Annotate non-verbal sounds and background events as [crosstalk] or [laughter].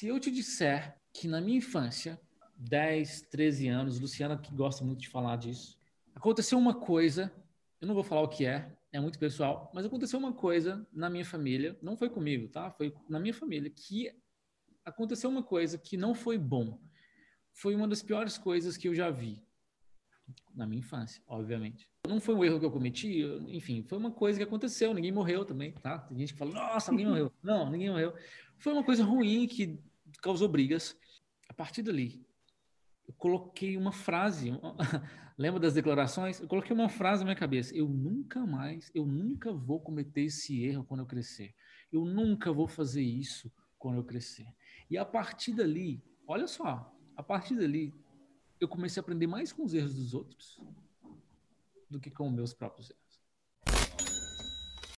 Se eu te disser que na minha infância, 10, 13 anos, Luciana que gosta muito de falar disso, aconteceu uma coisa, eu não vou falar o que é, é muito pessoal, mas aconteceu uma coisa na minha família, não foi comigo, tá? Foi na minha família que aconteceu uma coisa que não foi bom. Foi uma das piores coisas que eu já vi na minha infância, obviamente. Não foi um erro que eu cometi, enfim, foi uma coisa que aconteceu, ninguém morreu também, tá? Tem gente que fala, nossa, alguém morreu. Não, ninguém morreu. Foi uma coisa ruim que causou brigas. A partir dali, eu coloquei uma frase, [laughs] lembra das declarações? Eu coloquei uma frase na minha cabeça: eu nunca mais, eu nunca vou cometer esse erro quando eu crescer. Eu nunca vou fazer isso quando eu crescer. E a partir dali, olha só, a partir dali, eu comecei a aprender mais com os erros dos outros do que com os meus próprios erros.